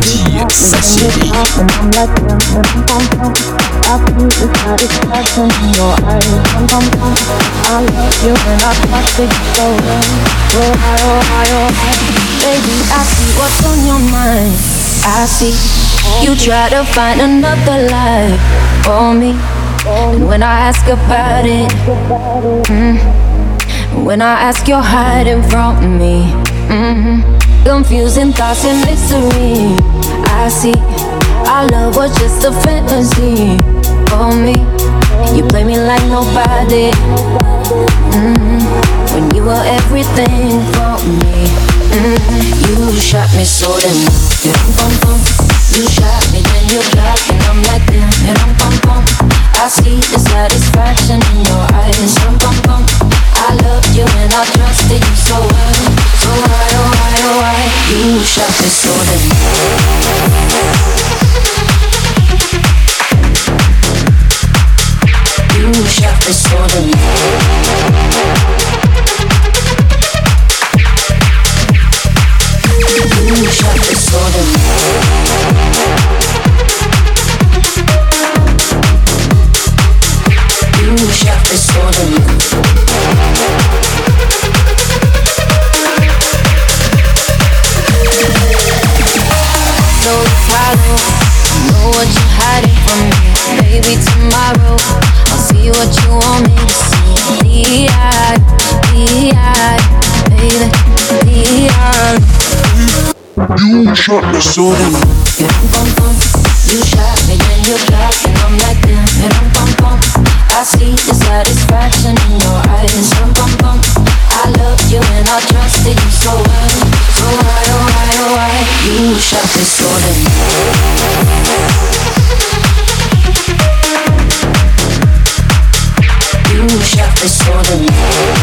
I Baby, I see what's on your mind. I see you try to find another life for me. And when I ask about it, mm, when I ask, you're hiding from me. Mm-hmm confusing thoughts and mystery. I see our love was just a fantasy for me. You play me like nobody. Mm, when you were everything for me. Mm, you shot me so damn. You shot me, then you blocked, and I'm like damn. I see the satisfaction in your eyes. So. What you want me to see. Baby, You shot me bum. You shot me, then you blocked, and I'm like damn. And. I see the satisfaction in your eyes. I loved you and I trusted you so well. So why, oh why, oh why? You shot me so pursued me.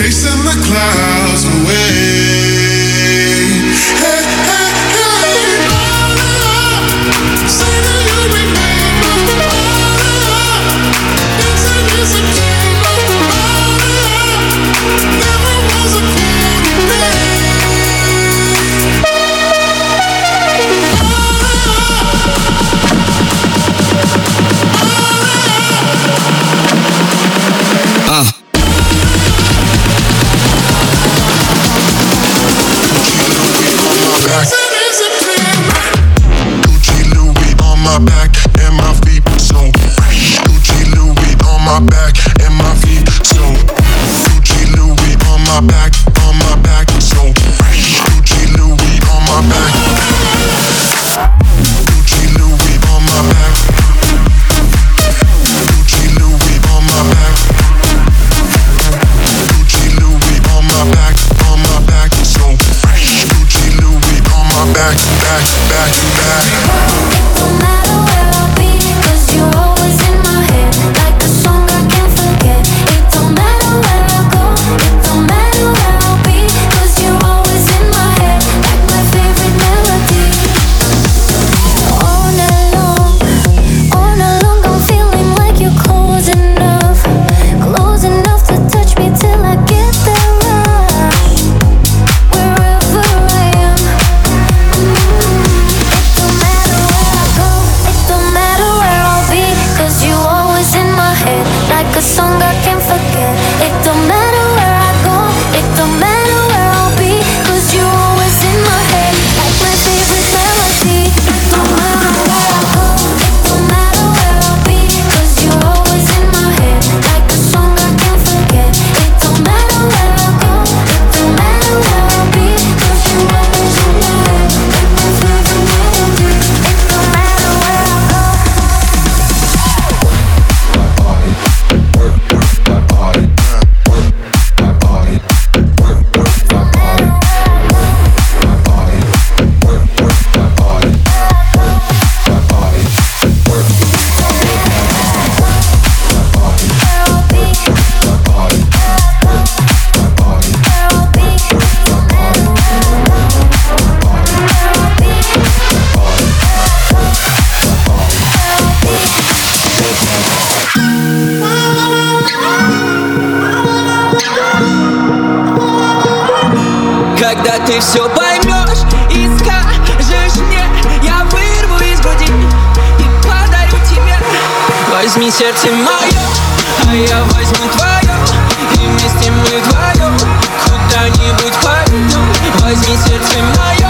chasing все поймешь и скажешь мне Я вырву из груди и подарю тебе Возьми сердце мое, а я возьму твое И вместе мы вдвоем куда-нибудь пойдем Возьми сердце мое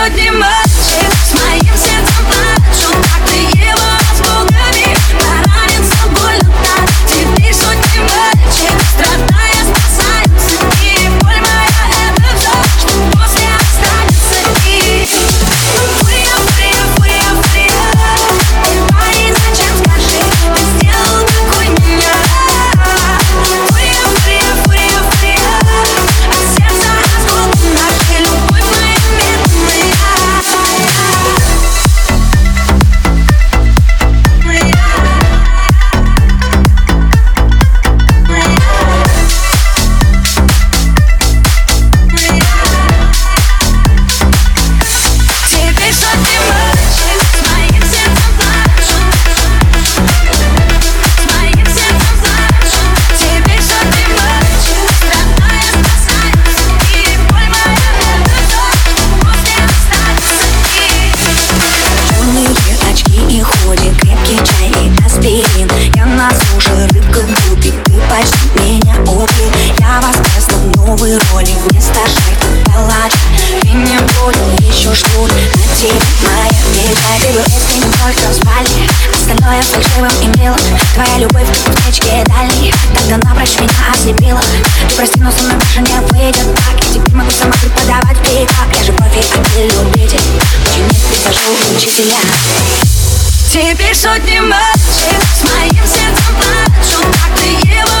Теперь сотни Роли, вместо шарка палач Ты не понял, еще ждут. На тебе моя мечта. Ты был искренним только в спальне, остальное фальшивым и милым Твоя любовь в течке дальней, когда напрочь меня ослепила. Ты прости, но со мной больше не выйдет так. Я теперь могу сама преподавать пикап Я же профи, а ты любитель. Ученик, прихожу учителя? Теперь сотни мальчик с моим сердцем плачут. Как ты его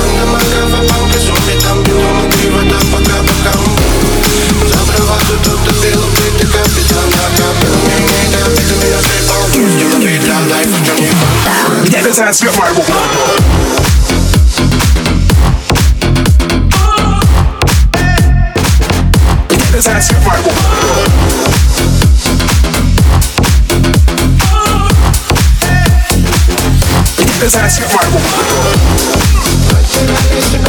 hands, get my reward. his ass get right Get His ass get my with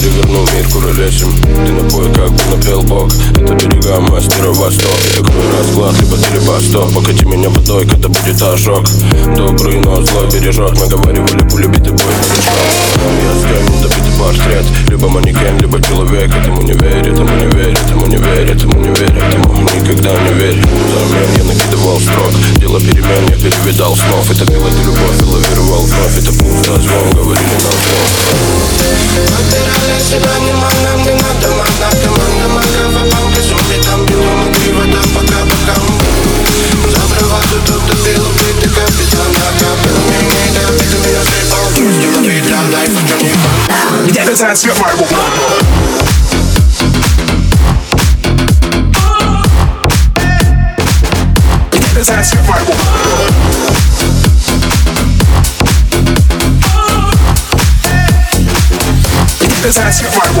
перевернул мир куролесим Ты напой как бы напел бог Это берега мастера восток. Такой расклад, либо ты либо стоп Покати меня водой, когда будет ожог. Добрый, но злой бережет Наговаривали полюбить и бой новичком Я сканен добитый портрет Либо манекен, либо человек. Этому не верит, ему не верит, не верит Ему не верит, ему никогда не верит. Взамен я накидывал строк Дело перемен, я перевидал снов. Это пил эту любовь и лавировал вновь Это пусто звон, говорили на звон Где ты за свет моего Где ты за this your survival. this ass your rival.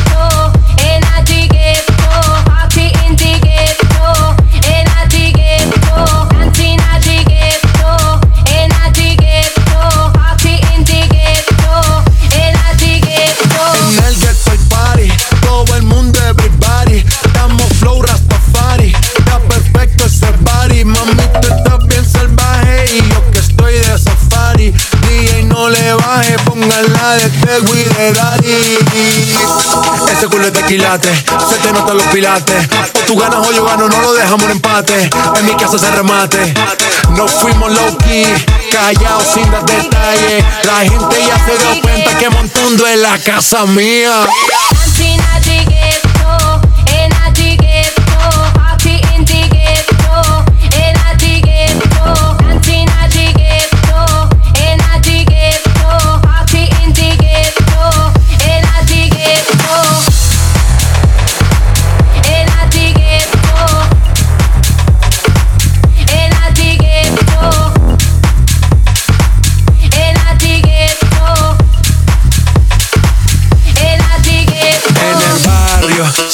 De Tego y de Daddy. Ese culo es de quilate, se te notan los pilates. O tú ganas o yo gano, no lo dejamos en empate. En mi casa se remate. No fuimos low key, callados sin dar detalles. La gente ya se dio cuenta que Montundo es la casa mía.